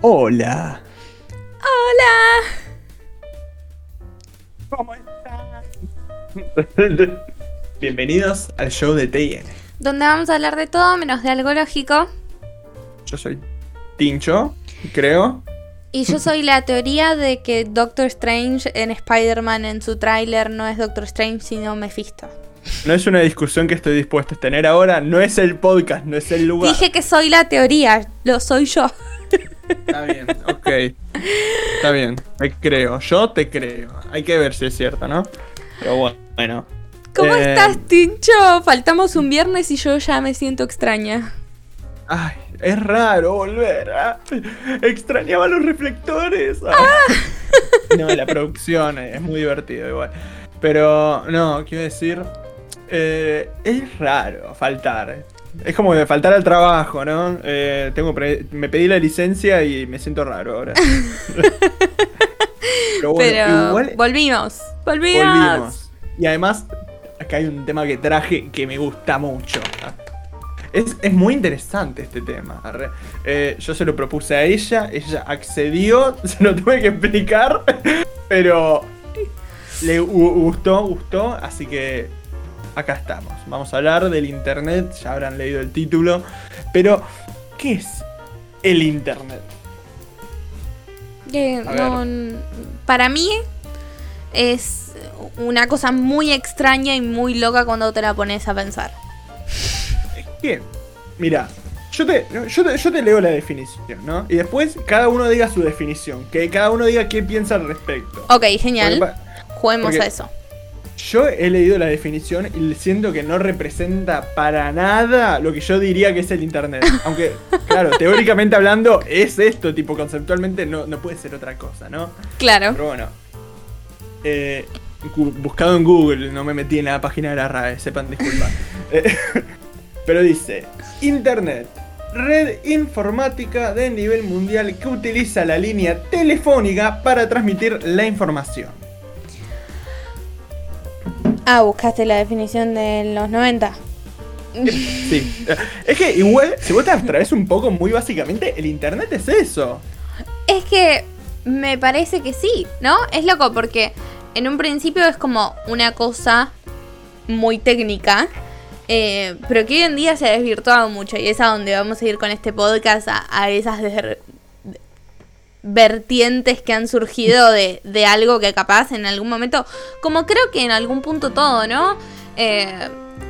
Hola. Hola. ¿Cómo están? Bienvenidos al show de TN. Donde vamos a hablar de todo menos de algo lógico. Yo soy Tincho, creo. Y yo soy la teoría de que Doctor Strange en Spider-Man en su tráiler no es Doctor Strange sino Mephisto. No es una discusión que estoy dispuesto a tener ahora, no es el podcast, no es el lugar. Dije que soy la teoría, lo soy yo. Está bien, ok. Está bien, te creo, yo te creo. Hay que ver si es cierto, ¿no? Pero bueno. ¿Cómo Eh, estás, Tincho? Faltamos un viernes y yo ya me siento extraña. Ay, es raro volver. ah. Extrañaba los reflectores. ah. No, la producción es muy divertido igual. Pero, no, quiero decir. eh, es raro faltar. Es como de faltar al trabajo, ¿no? Eh, tengo pre- me pedí la licencia y me siento raro ahora. Pero bueno, Pero igual volvimos, volvimos. volvimos. Y además, acá hay un tema que traje que me gusta mucho. Es, es muy interesante este tema. Eh, yo se lo propuse a ella, ella accedió, se lo tuve que explicar, pero le gu- gustó, gustó, así que acá estamos. Vamos a hablar del internet, ya habrán leído el título, pero ¿qué es el internet? No- n- para mí es una cosa muy extraña y muy loca cuando te la pones a pensar. Bien, mira, yo te, yo, te, yo te leo la definición, ¿no? Y después cada uno diga su definición, que cada uno diga qué piensa al respecto. Ok, genial. Porque Juguemos porque- a eso. Yo he leído la definición y siento que no representa para nada lo que yo diría que es el internet. Aunque, claro, teóricamente hablando es esto, tipo conceptualmente no, no puede ser otra cosa, ¿no? Claro. Pero bueno. Eh, buscado en Google, no me metí en la página de la RAE, sepan disculpar. Eh, pero dice, Internet, red informática de nivel mundial que utiliza la línea telefónica para transmitir la información. Ah, buscaste la definición de los 90. Sí. Es que igual, si vos te abstraes un poco, muy básicamente, el Internet es eso. Es que me parece que sí, ¿no? Es loco porque en un principio es como una cosa muy técnica, eh, pero que hoy en día se ha desvirtuado mucho y es a donde vamos a ir con este podcast, a, a esas vertientes que han surgido de, de algo que capaz en algún momento, como creo que en algún punto todo, ¿no? Eh,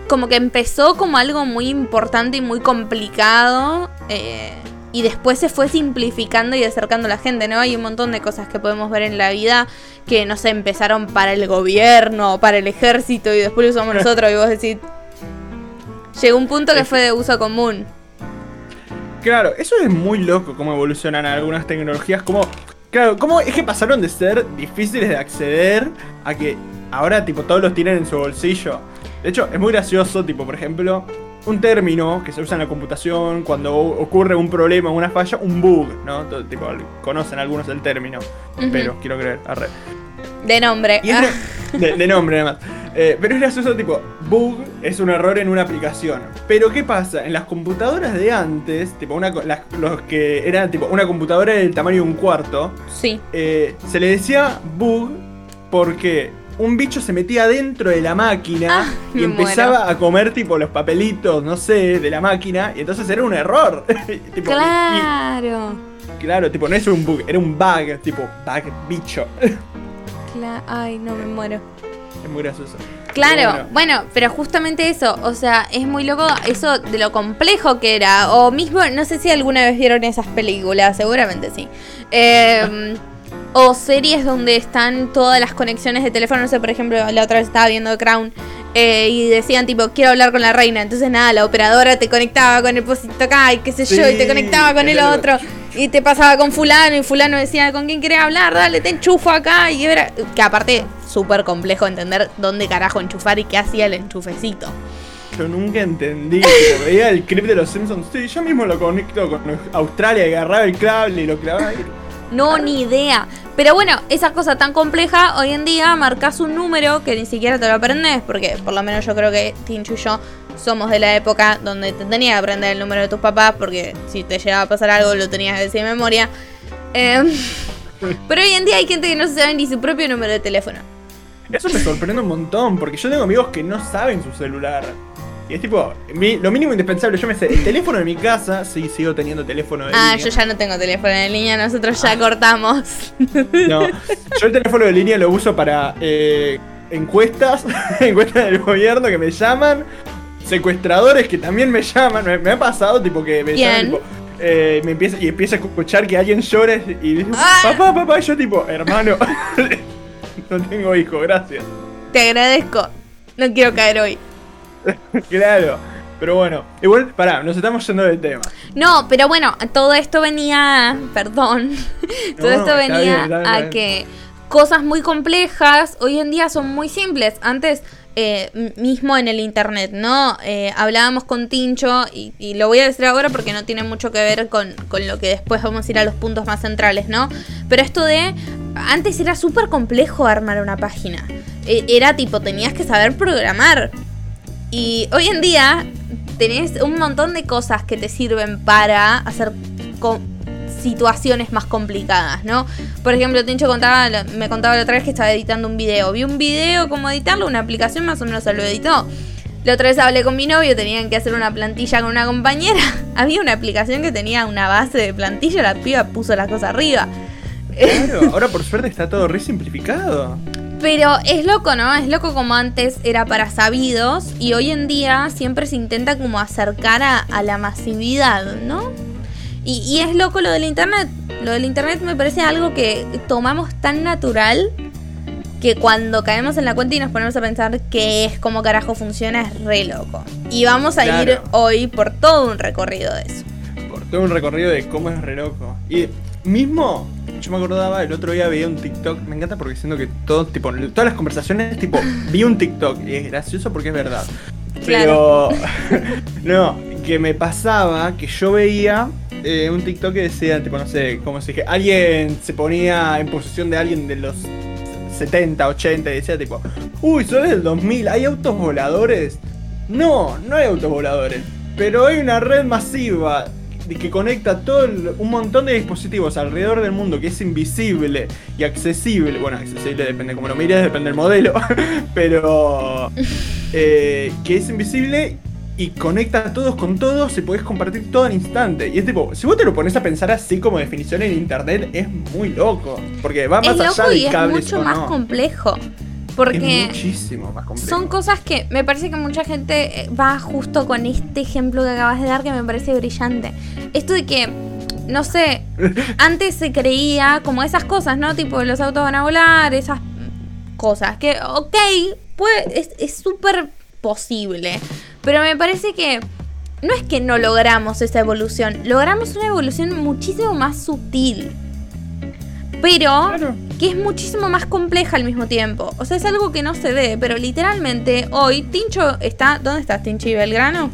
como que empezó como algo muy importante y muy complicado. eh, y después se fue simplificando y acercando a la gente, ¿no? Hay un montón de cosas que podemos ver en la vida que, no sé, empezaron para el gobierno, para el ejército y después lo usamos nosotros y vos decís... Llegó un punto que fue de uso común. Claro, eso es muy loco cómo evolucionan algunas tecnologías, como... Claro, cómo es que pasaron de ser difíciles de acceder a que ahora tipo todos los tienen en su bolsillo. De hecho, es muy gracioso, tipo, por ejemplo, un término que se usa en la computación cuando ocurre un problema, una falla, un bug, ¿no? Todo, tipo, conocen algunos el término, pero quiero creer, arre. De nombre. Ah, de, de nombre además. Eh, pero es gracioso, tipo, bug es un error en una aplicación. Pero ¿qué pasa? En las computadoras de antes, tipo, una, las- los que eran tipo una computadora del tamaño de un cuarto, sí. eh, se le decía bug porque un bicho se metía dentro de la máquina Ah, y empezaba a comer tipo los papelitos, no sé, de la máquina, y entonces era un error. Tipo, Claro. y- claro, tipo, no es un bug, era un bug, tipo, bug, bicho. Ay, no me muero. es muy gracioso. Claro, Pero bueno. bueno, pero justamente eso, o sea, es muy loco eso de lo complejo que era, o mismo, no sé si alguna vez vieron esas películas, seguramente sí. Eh, o series donde están todas las conexiones de teléfono, no sé, por ejemplo, la otra vez estaba viendo Crown eh, y decían tipo, quiero hablar con la reina, entonces nada, la operadora te conectaba con el posito acá y qué sé yo, y te conectaba con el otro. Y te pasaba con fulano y fulano decía, ¿con quién querés hablar? Dale, te enchufo acá. Y era, que aparte, súper complejo entender dónde carajo enchufar y qué hacía el enchufecito. Yo nunca entendí. veía el clip de los Simpsons. Sí, yo mismo lo conecto con Australia y agarraba el cable y lo clavaba ahí. No, ni idea. Pero bueno, esa cosa tan compleja, hoy en día marcas un número que ni siquiera te lo aprendes, porque por lo menos yo creo que Tincho y yo somos de la época donde te tenías que aprender el número de tus papás, porque si te llegaba a pasar algo lo tenías que decir de memoria. Em, pero hoy en día hay gente que no sabe ni su propio número de teléfono. Eso me sorprende un montón, porque yo tengo amigos que no saben su celular. Y es tipo, mi- lo mínimo indispensable, yo me sé, el teléfono de mi casa, sí, sigo teniendo teléfono de Ah, línea. yo ya no tengo teléfono en línea, nosotros ya cortamos. No, yo el teléfono de línea lo uso para eh, encuestas, encuestas del gobierno que me llaman, secuestradores que también me llaman, me, me ha pasado tipo que me llaman tipo, eh, me empieza, y empieza a escuchar que alguien llora y dice, Ah. papá, papá, y yo tipo, hermano, no tengo hijo, gracias. Te agradezco. No quiero caer hoy. Claro, pero bueno, igual, pará, nos estamos yendo del tema. No, pero bueno, todo esto venía, perdón, todo No, esto venía bien, a bien. que cosas muy complejas hoy en día son muy simples. Antes, eh, mismo en el internet, ¿no? Eh, hablábamos con Tincho y, lo voy a decir ahora porque no tiene mucho que ver con, con lo que después vamos a ir a los puntos más centrales, ¿no? Pero esto de, antes era súper complejo armar una página. E- Era tipo, tenías que saber programar. Y hoy en día tenés un montón de cosas que te sirven para hacer situaciones más complicadas, ¿no? Por ejemplo, Tincho contaba, me contaba la otra vez que estaba editando un video. Vi un video cómo editarlo, una aplicación más o menos se lo editó. La otra vez hablé con mi novio, tenían que hacer una plantilla con una compañera. Había una aplicación que tenía una base de plantilla, la piba puso la cosa arriba. Claro, ahora por suerte está todo re simplificado. Pero es loco, ¿no? Es loco como antes era para sabidos y hoy en día siempre se intenta como acercar a, a la masividad, ¿no? Y, y es loco lo del internet. Lo del internet me parece algo que tomamos tan natural que cuando caemos en la cuenta y nos ponemos a pensar qué es, cómo carajo funciona, es re loco. Y vamos a ir hoy por todo un recorrido de eso. Por todo un recorrido de cómo es re loco. Y mismo, yo me acordaba, el otro día veía un TikTok, me encanta porque siento que todo, tipo, todas las conversaciones, tipo, vi un TikTok y es gracioso porque es verdad. Pero, no, que me pasaba que yo veía eh, un TikTok que decía, tipo, no sé, como si alguien se ponía en posesión de alguien de los 70, 80 y decía, tipo, uy, soy del 2000, ¿hay autos voladores? No, no hay autos voladores, pero hay una red masiva que conecta todo el- un montón de dispositivos alrededor del mundo que es invisible y accesible. Bueno, accesible depende cómo lo mires, depende del modelo, pero eh, que es invisible y conecta a todos con todos y podés compartir todo al instante. Y es tipo, si vos te lo pones a pensar así como definición en internet, es muy loco. Porque va más Es allá loco de y es mucho más no. complejo. Es Porque... muchísimo más complejo. Son cosas que me parece que mucha gente eh, va justo con este ejemplo que acabas de dar que me parece brillante. Esto de que, no sé, antes se creía como esas cosas, ¿no? Tipo, los autos van a volar, esas cosas. Que, ok, puede, es- es súper posible. Pero me parece que no es que no logramos esa evolución, logramos una evolución muchísimo más sutil. Pero Claro. que es muchísimo más compleja al mismo tiempo. O sea, es algo que no se ve, pero literalmente hoy Tincho está... ¿Dónde estás, Tincho y Belgrano?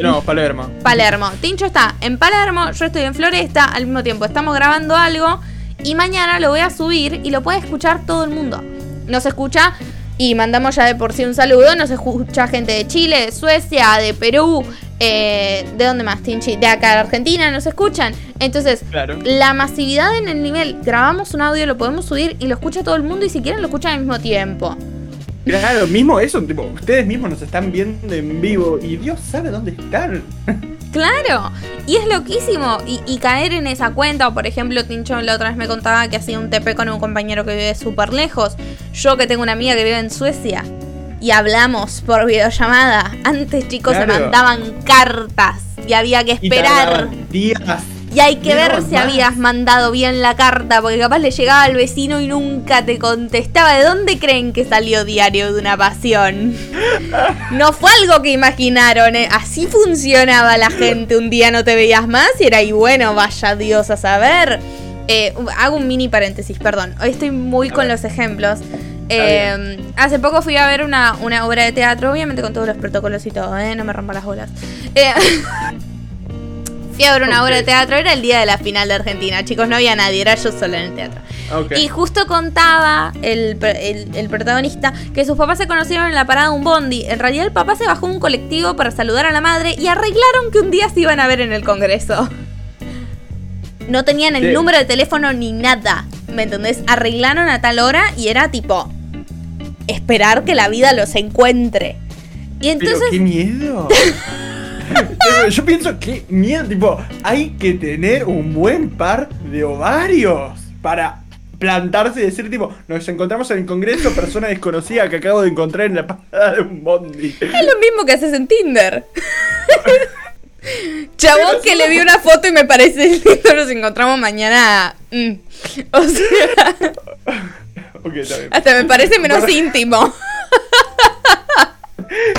No, Palermo. Palermo. Tincho está en Palermo, yo estoy en Floresta, al mismo tiempo estamos grabando algo y mañana lo voy a subir y lo puede escuchar todo el mundo. Nos escucha y mandamos ya de por sí un saludo, nos escucha gente de Chile, de Suecia, de Perú, eh, ¿de dónde más, Tinchi? De acá de Argentina nos escuchan. Entonces, Claro. la masividad en el nivel, grabamos un audio, lo podemos subir y lo escucha todo el mundo y si quieren lo escuchan al mismo tiempo. Claro, mismo eso, tipo, ustedes mismos nos están viendo en vivo y Dios sabe dónde están. Claro, y es loquísimo. Y, y caer en esa cuenta, o por ejemplo, Tincho la otra vez me contaba que hacía un TP con un compañero que vive súper lejos. Yo que tengo una amiga que vive en Suecia. Y hablamos por videollamada. Antes, chicos, Claro. se mandaban cartas y había que esperar. días. Y hay que ver si más. habías mandado bien la carta, porque capaz le llegaba al vecino y nunca te contestaba. ¿De dónde creen que salió Diario de una Pasión? No fue algo que imaginaron, ¿eh? así funcionaba la gente. Un día no te veías más y era, y bueno, vaya Dios a saber. Eh, hago un mini paréntesis, perdón. Hoy estoy muy con los ejemplos. Eh, hace poco fui a ver una, una obra de teatro, obviamente con todos los protocolos y todo, ¿eh? No me rompa las bolas. Eh, fui a ver una obra de teatro, era el día de la final de Argentina, chicos, no había nadie, era yo sola en el teatro. Y justo contaba el, el- el protagonista que sus papás se conocieron en la parada de un bondi. En realidad el papá se bajó un colectivo para saludar a la madre y arreglaron que un día se iban a ver en el Congreso. No tenían el Sí. número de teléfono ni nada. ¿Me entendés? Arreglaron a tal hora y era tipo esperar que la vida los encuentre. Y Pero entonces qué miedo. Yo pienso que miedo, tipo, hay que tener un buen par de ovarios para plantarse y decir, tipo, nos encontramos en el congreso, persona desconocida que acabo de encontrar en la parada de un bondi. es lo mismo que haces en Tinder. Chabón que le vi una foto y me parece lindo, nos encontramos mañana. mm. O sea, hasta me parece menos íntimo.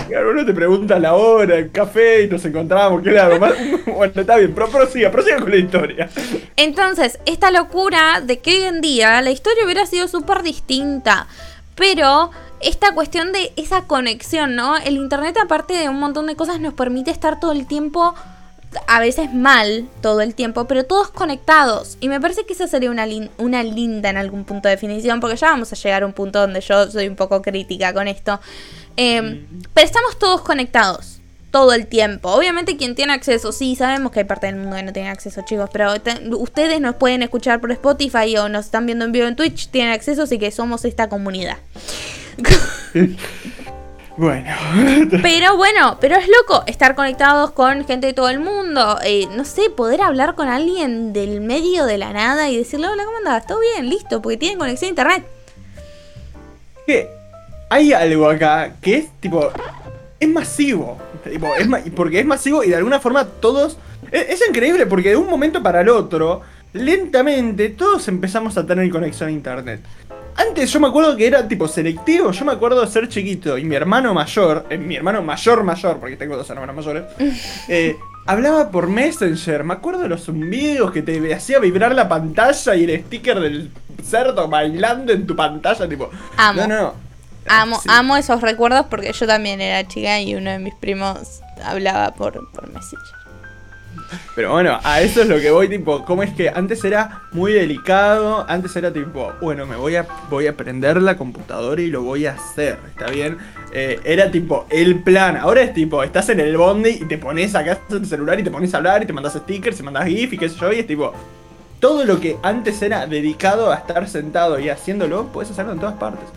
Claro, uno te pregunta la hora, el café y nos encontramos, ¿qué le hago? Más- Bueno, está bien, pero prosiga, prosiga con la historia. Entonces, esta locura de que hoy en día la historia hubiera sido súper distinta. Pero esta cuestión de esa conexión, ¿no? El Internet, aparte de un montón de cosas, nos permite estar todo el tiempo, a veces mal, todo el tiempo, pero todos conectados. Y me parece que esa sería una, una linda en algún punto de definición, porque ya vamos a llegar a un punto donde yo soy un poco crítica con esto. Eh, pero estamos todos conectados. Todo el tiempo. Obviamente quien tiene acceso, sí, sabemos que hay parte del mundo que no tiene acceso, chicos, pero te- ustedes nos pueden escuchar por Spotify o nos están viendo en vivo en Twitch, tienen acceso, así que somos esta comunidad. Bueno. Pero bueno, pero es loco estar conectados con gente de todo el mundo. eh, no sé, poder hablar con alguien del medio de la nada y decirle, hola, ¿cómo andás? ¿Todo bien? Listo, porque tienen conexión a internet. que hay algo acá que es tipo. Es masivo. Tipo, es ma- porque es masivo y de alguna forma todos. Es, es increíble porque de un momento para el otro, lentamente todos empezamos a tener conexión a internet. Antes yo me acuerdo que era tipo selectivo. Yo me acuerdo de ser chiquito y mi hermano mayor, eh, mi hermano mayor mayor, porque tengo dos hermanos mayores, eh, hablaba por Messenger. Me acuerdo de los zumbidos que te hacía vibrar la pantalla y el sticker del cerdo bailando en tu pantalla, tipo. Amo. No, no, no. Amo, Sí. amo esos recuerdos porque yo también era chica y uno de mis primos hablaba por, por Messenger. Pero bueno, a eso es lo que voy, tipo, cómo es que antes era muy delicado, antes era tipo, bueno, me voy a, voy a prender la computadora y lo voy a hacer, ¿está bien? Eh, era tipo el plan, ahora es tipo, estás en el bondi y te pones acá en el celular y te pones a hablar y te mandas stickers y mandas GIF y qué sé yo, y es tipo, todo lo que antes era dedicado a estar sentado y haciéndolo, puedes hacerlo en todas partes.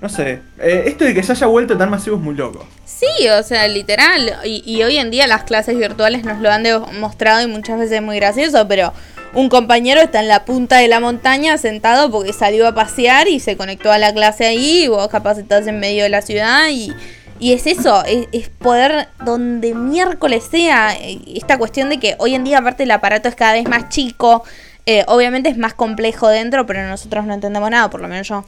No sé, eh, esto de que se haya vuelto tan masivo es muy loco. Sí, o sea, literal. Y, y hoy en día las clases virtuales nos lo han demostrado y muchas veces es muy gracioso, pero un compañero está en la punta de la montaña sentado porque salió a pasear y se conectó a la clase ahí, y vos capaz estás en medio de la ciudad y, y es eso, es, es poder donde miércoles sea, eh, esta cuestión de que hoy en día aparte el aparato es cada vez más chico, eh, obviamente es más complejo dentro, pero nosotros no entendemos nada, por lo menos yo.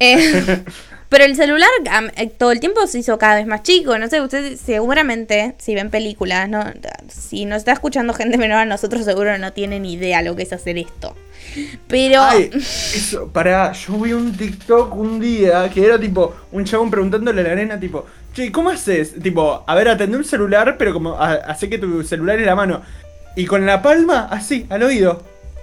Eh, pero el celular eh, todo el tiempo se hizo cada vez más chico. No sé, ustedes seguramente, si ven películas, no, si nos está escuchando gente menor a nosotros, seguro no tienen idea lo que es hacer esto. Pero. Ay, eso, pará, yo vi un TikTok un día que era tipo un chabón preguntándole a la nena, tipo, che, ¿cómo haces? Tipo, a ver, atendé un celular, pero como hace que tu celular en la mano. Y con la palma, así, al oído.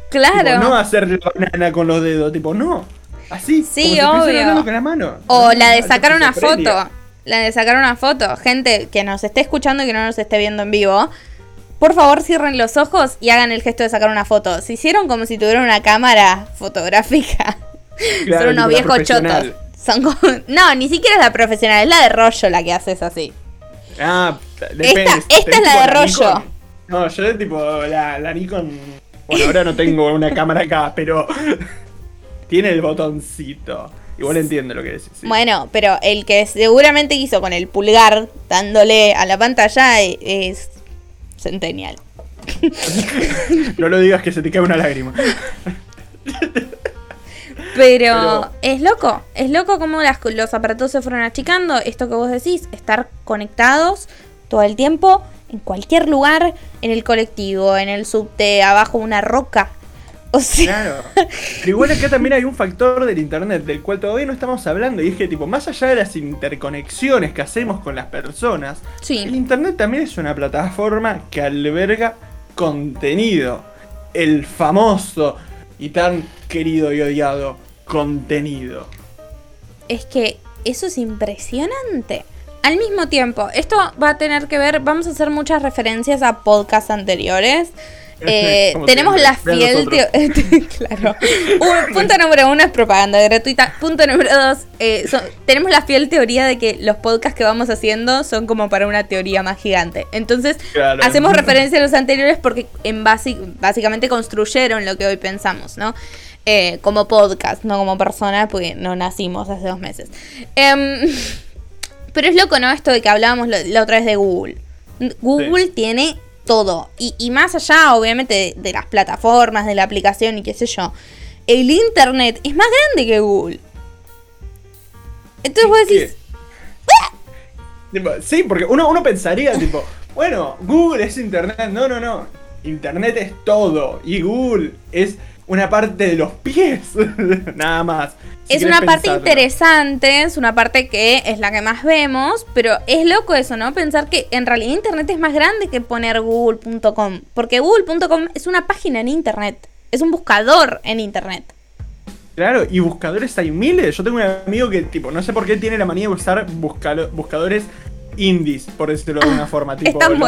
claro. Tipo, no hacer la banana con los dedos, tipo, no. Así, Sí, como si obvio. hablando con la mano. O la de sacar una foto. La de sacar una foto. Gente que nos esté escuchando y que no nos esté viendo en vivo. Por favor, cierren los ojos y hagan el gesto de sacar una foto. Se hicieron como si tuvieran una cámara fotográfica. Claro, Son unos viejos chotos. Son como- No, ni siquiera es la profesional, es la de rollo la que haces así. Ah, depende. Esta- esta es la de rollo. Nikon. No, yo tipo la, la Nikon. Bueno, ahora no tengo una cámara acá, pero tiene el botoncito. Igual entiendo lo que decís. sí. Bueno, pero el que seguramente hizo con el pulgar dándole a la pantalla e- es Centennial. No lo digas que se te cae una lágrima. Pero, Pero- es loco, es loco como las, los aparatos se fueron achicando. Esto que vos decís, estar conectados todo el tiempo, en cualquier lugar, en el colectivo, en el subte, abajo una roca. O sea, Claro. Pero igual acá también hay un factor del internet del cual todavía no estamos hablando. Y es que, tipo, más allá de las interconexiones que hacemos con las personas, el internet también es una plataforma que alberga contenido. El famoso y tan querido y odiado contenido. es que eso es impresionante. Al mismo tiempo, esto va a tener que ver, vamos a hacer muchas referencias a podcasts anteriores. Eh, tenemos la fiel teo- claro. Un- punto número uno es propaganda gratuita. Punto número dos, eh, son- tenemos la fiel teoría de que los podcasts que vamos haciendo son como para una teoría más gigante. Entonces, Claro. hacemos referencia a los anteriores porque en básicamente construyeron lo que hoy pensamos, ¿no? Eh, como podcast, no como persona, porque no nacimos hace dos meses. Em, pero es loco, ¿no? Esto de que hablábamos la otra vez de Google. Google tiene todo. Y, y más allá, obviamente, de, de las plataformas, de la aplicación y qué sé yo. El Internet es más grande que Google. Entonces vos decís, Tipo, sí, porque uno, uno pensaría, tipo, bueno, Google es Internet. No, no, no. Internet es todo. Y Google es una parte de los pies. Nada más. Si es una parte interesante, es una parte que es la que más vemos, pero es loco eso, ¿no? Pensar que en realidad Internet es más grande que poner google.com, porque google.com es una página en Internet, es un buscador en Internet. Claro, y buscadores hay miles. Yo tengo un amigo que, tipo, no sé por qué tiene la manía de usar buscadores indies, por decirlo de alguna forma. Tipo, están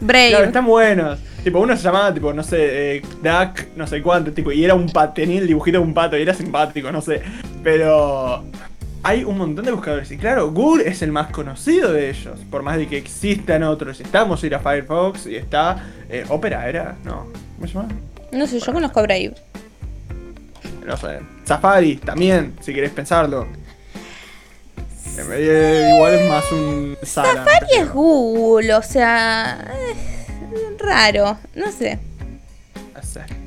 Brave. Claro, están buenos. Tipo, uno se llamaba, tipo, no sé, eh, Duck, no sé cuánto, tipo, y era un pato, tenía el dibujito de un pato y era simpático, no sé. Pero hay un montón de buscadores. Y claro, Google es el más conocido de ellos. Por más de que existan otros. Está Mozilla Firefox y está eh, Opera, ¿era? No. ¿Cómo se llama? No sé, yo conozco a Brave. No sé. Safari también, si querés pensarlo. Eh, igual es más un. Safari pero- es Google, o sea, raro, no sé.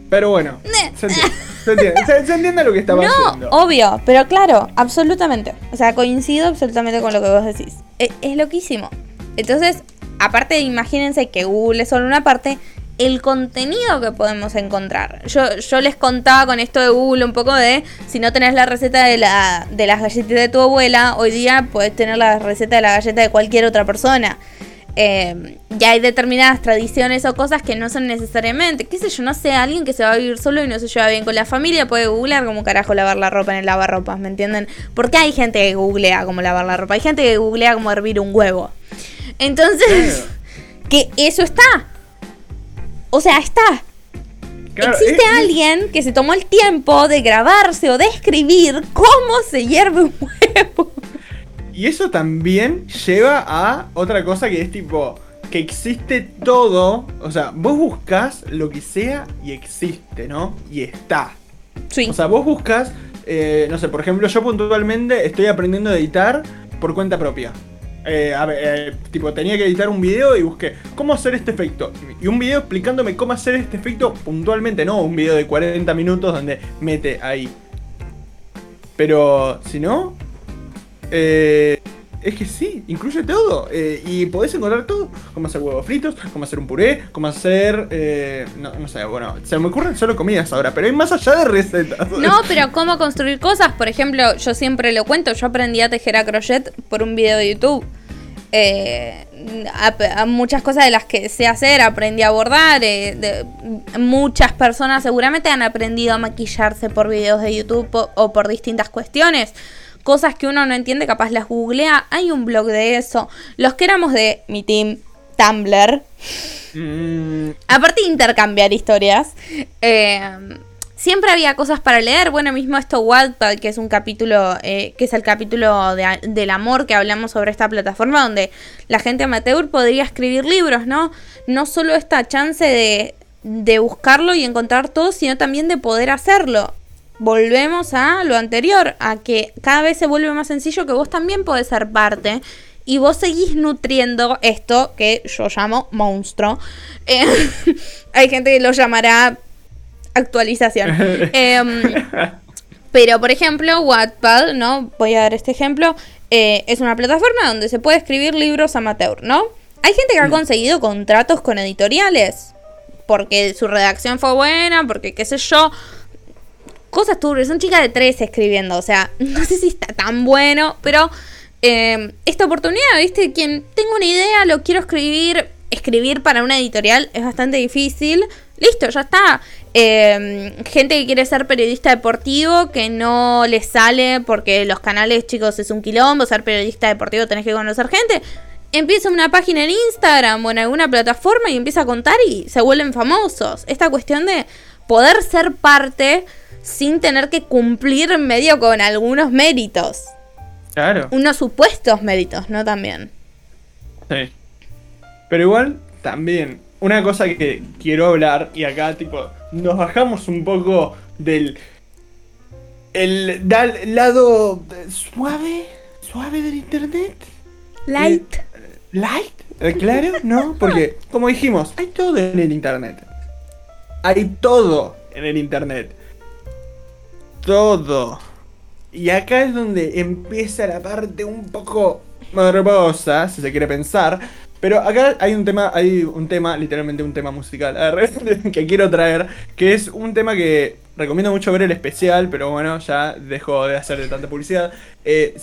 Pero bueno, se entiende, se entiende, se- se entiende lo que estaba No, haciendo. obvio, pero claro, absolutamente. O sea, coincido absolutamente con lo que vos decís. E- Es, loquísimo. Entonces, aparte imagínense que Google es solo una parte, el contenido que podemos encontrar. Yo, yo les contaba con esto de Google un poco de si no tenés la receta de, la, de las galletitas de tu abuela, hoy día puedes tener la receta de la galleta de cualquier otra persona. Eh, ya hay determinadas tradiciones o cosas que no son necesariamente, qué sé yo, no sé, alguien que se va a vivir solo y no se lleva bien con la familia puede googlear cómo carajo lavar la ropa en el lavarropas, ¿me entienden? Porque hay gente que googlea cómo lavar la ropa, hay gente que googlea cómo hervir un huevo. Entonces, que eso está. O sea, está. Claro, Existe es- alguien que se tomó el tiempo de grabarse o de escribir cómo se hierve un huevo. Y eso también lleva a otra cosa que es tipo que existe todo, o sea, vos buscas lo que sea y existe, ¿no? Y está. Sí. O sea, vos buscas, eh, no sé, por ejemplo, yo puntualmente estoy aprendiendo a editar por cuenta propia. Eh, eh, tipo, tenía que editar un video y busqué cómo hacer este efecto. Y un video explicándome cómo hacer este efecto puntualmente, no un video de 40 minutos donde mete ahí. Pero, si no, eh, es que sí, incluye todo. eh, y podés encontrar todo. Cómo hacer huevos fritos, cómo hacer un puré, cómo hacer... eh, no, sé, bueno, se me ocurren solo comidas ahora, pero hay más allá de recetas. No, pero cómo construir cosas. Por ejemplo, yo siempre lo cuento, yo aprendí a tejer a crochet por un video de YouTube. Eh, muchas cosas de las que sé hacer, aprendí a bordar. eh, muchas personas seguramente han aprendido a maquillarse por videos de YouTube o por distintas cuestiones. Cosas que uno no entiende, capaz las googlea. Hay un blog de eso. Los que éramos de mi team Tumblr, Mm, Aparte de intercambiar historias, eh, siempre había cosas para leer. Bueno, mismo esto Wattpad, que es un capítulo, eh, que es el capítulo de- del amor que hablamos sobre esta plataforma, donde la gente amateur podría escribir libros, ¿no? No solo esta chance de, de buscarlo y encontrar todo, sino también de poder hacerlo. Volvemos a lo anterior, a que cada vez se vuelve más sencillo que vos también podés ser parte y vos seguís nutriendo esto que yo llamo monstruo. Eh, hay gente que lo llamará actualización. Em, pero, por ejemplo, Wattpad, ¿no? Voy a dar este ejemplo. eh, es una plataforma donde se puede escribir libros amateur, ¿no? Hay gente que ha conseguido contratos con editoriales. Porque su redacción fue buena, porque qué sé yo. Cosas turbias. Son chicas de 13 escribiendo. O sea, no sé si está tan bueno. Pero eh, esta oportunidad, ¿viste? Quien tengo una idea, lo quiero escribir. Escribir para una editorial es bastante difícil. Listo, ya está. Eh, gente que quiere ser periodista deportivo, que no le sale porque los canales, chicos, es un quilombo. Ser periodista deportivo tenés que conocer gente. empieza una página en Instagram o en alguna plataforma y empieza a contar y se vuelven famosos. Esta cuestión de poder ser parte sin tener que cumplir medio con algunos méritos. Claro. Unos supuestos méritos, ¿no? También. Sí. Pero igual, también, una cosa que quiero hablar, y acá, tipo, nos bajamos un poco del. El lado suave, suave del internet. Light. ¿Light? Eh, Claro, ¿no? Porque, como dijimos, hay todo en el internet. Hay todo en el internet. Todo. Y acá es donde empieza la parte un poco morbosa, si se quiere pensar. Pero acá hay un tema, hay un tema, literalmente un tema musical, que quiero traer, que es un tema que recomiendo mucho ver el especial, pero bueno, ya dejo de hacerle tanta publicidad. Eh,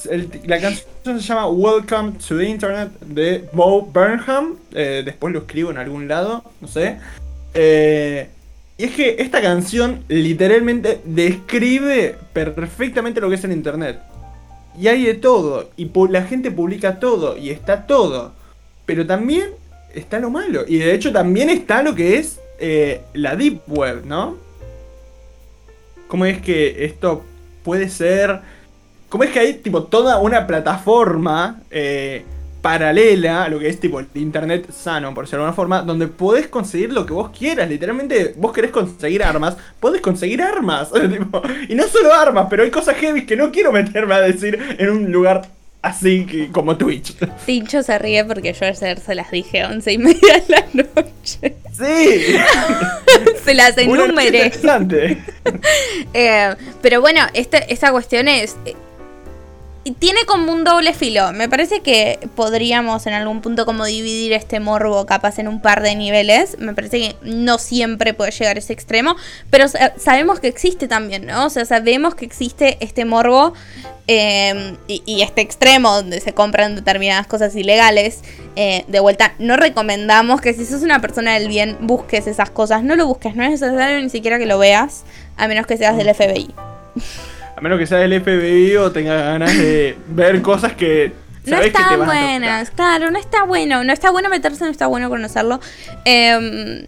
la canción se llama Welcome to the Internet de Bo Burnham. Eh, después lo escribo en algún lado, no sé. Eh, y es que esta canción literalmente describe perfectamente lo que es el internet. Y hay de todo. Y la gente publica todo. Y está todo. Pero también está lo malo. Y de hecho también está lo que es eh, la Deep Web, ¿no? ¿Cómo es que esto puede ser... ¿Cómo es que hay tipo toda una plataforma eh, paralela a lo que es tipo el internet sano, por decirlo de alguna forma, donde podés conseguir lo que vos quieras. Literalmente, vos querés conseguir armas, podés conseguir armas. tipo, y no solo armas, pero hay cosas heavy que no quiero meterme a decir en un lugar así que, como Twitch. Tincho se ríe porque yo ayer se las dije a once y media de la noche. Sí, se las enumeré. interesante. Eh, pero bueno, este, esta cuestión es. Tiene como un doble filo. Me parece que podríamos en algún punto como dividir este morbo capaz en un par de niveles. Me parece que no siempre puede llegar a ese extremo. Pero sa- sabemos que existe también, ¿no? O sea, sabemos que existe este morbo y, y este extremo donde se compran determinadas cosas ilegales. Eh, de vuelta, no recomendamos que si sos una persona del bien busques esas cosas. No lo busques, no es necesario ni siquiera que lo veas. A menos que seas del FBI. A menos que sea del FBI o tenga ganas de ver cosas que No están buenas, claro, no está bueno. No está bueno meterse, no está bueno conocerlo. Em,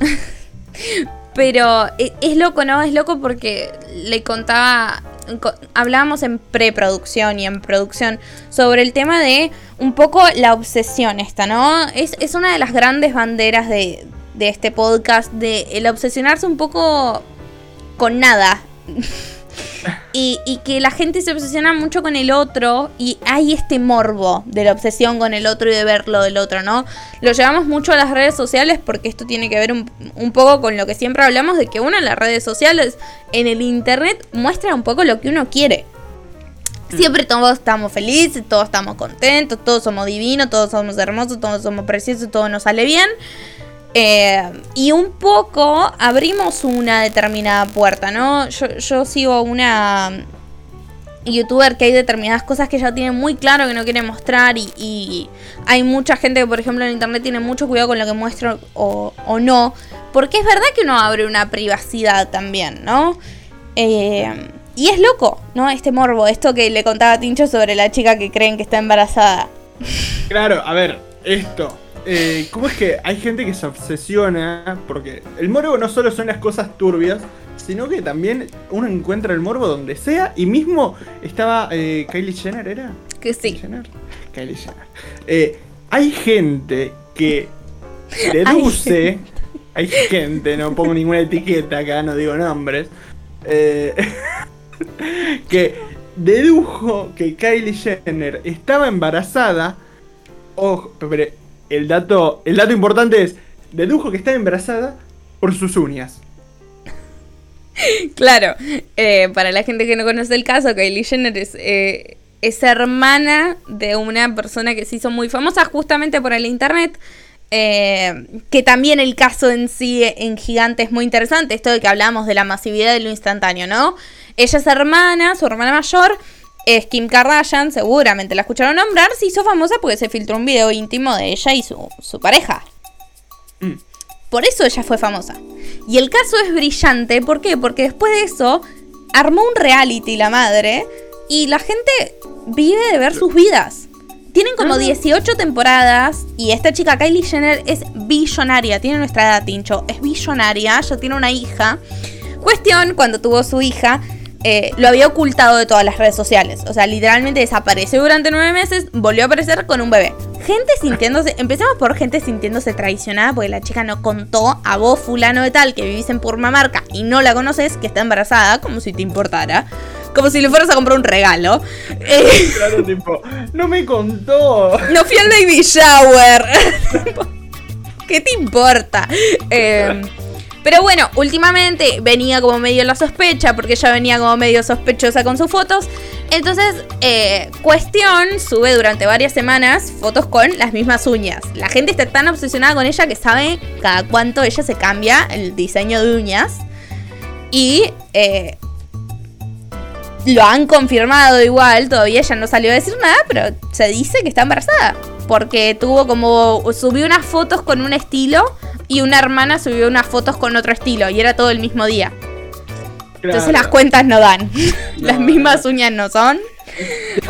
pero e- es loco, ¿no? Es loco porque le contaba. co- Hablábamos en preproducción y en producción sobre el tema de un poco la obsesión esta, ¿no? Es, es una de las grandes banderas de, de este podcast, de el obsesionarse un poco con nada. Y, y que la gente se obsesiona mucho con el otro y hay este morbo de la obsesión con el otro y de verlo del otro, ¿no? Lo llevamos mucho a las redes sociales porque esto tiene que ver un, un poco con lo que siempre hablamos de que uno en las redes sociales, en el internet, muestra un poco lo que uno quiere. Siempre todos estamos felices, todos estamos contentos, todos somos divinos, todos somos hermosos, todos somos preciosos, todo nos sale bien. Eh, y un poco abrimos una determinada puerta, ¿no? Yo, yo sigo una youtuber que hay determinadas cosas que ella tiene muy claro que no quiere mostrar y, hay mucha gente que por ejemplo en internet tiene mucho cuidado con lo que muestra o, no, porque es verdad que uno abre una privacidad también, ¿no? Eh, y es loco, ¿no? Este morbo, esto que le contaba Tincho sobre la chica que creen que está embarazada. Claro, a ver, esto. Eh, ¿Cómo es que hay gente que se obsesiona? Porque el morbo no solo son las cosas turbias, sino que también uno encuentra el morbo donde sea. Y mismo estaba eh, Kylie Jenner, ¿era? Que sí. Jenner. Kylie Jenner. Eh, hay gente que deduce. Hay gente, no pongo ninguna etiqueta acá, no digo nombres. que dedujo que Kylie Jenner estaba embarazada. Ojo, pero el dato, el dato importante es: dedujo que estaba embarazada por sus uñas. Claro, eh, para la gente que no conoce el caso, Kylie Jenner es, eh, es hermana de una persona que se hizo muy famosa justamente por el internet. eh, que también el caso en sí en Gigante es muy interesante, esto de que hablamos de la masividad de lo instantáneo, ¿no? Ella es hermana, su hermana mayor es Kim Kardashian, seguramente la escucharon nombrar, se hizo famosa porque se filtró un video íntimo de ella y su, su pareja. Mm. Por eso ella fue famosa. Y el caso es brillante, ¿por qué? Porque después de eso armó un reality la madre y la gente vive de ver sus vidas. Tienen como 18 temporadas y esta chica Kylie Jenner es billonaria, tiene nuestra edad, Tincho, es billonaria, ya tiene una hija. Cuestión, cuando tuvo su hija, eh, lo había ocultado de todas las redes sociales. O sea, literalmente desapareció durante nueve meses, volvió a aparecer con un bebé. Gente sintiéndose, empezamos por gente sintiéndose traicionada porque la chica no contó a vos, fulano de tal, que vivís en Purmamarca y no la conoces, que está embarazada, como si te importara. Como si le fueras a comprar un regalo. Eh, claro, tipo, no me contó. No fui al baby shower. ¿Qué te importa? Eh, pero bueno, últimamente venía como medio la sospecha, porque ella venía como medio sospechosa con sus fotos. Entonces, eh, Cuestión sube durante varias semanas fotos con las mismas uñas. La gente está tan obsesionada con ella que sabe cada cuánto ella se cambia el diseño de uñas. Y eh, lo han confirmado igual, todavía ella no salió a decir nada, pero se dice que está embarazada. Porque tuvo como. subió unas fotos con un estilo y una hermana subió unas fotos con otro estilo y era todo el mismo día. Entonces las cuentas no dan. las mismas uñas no son.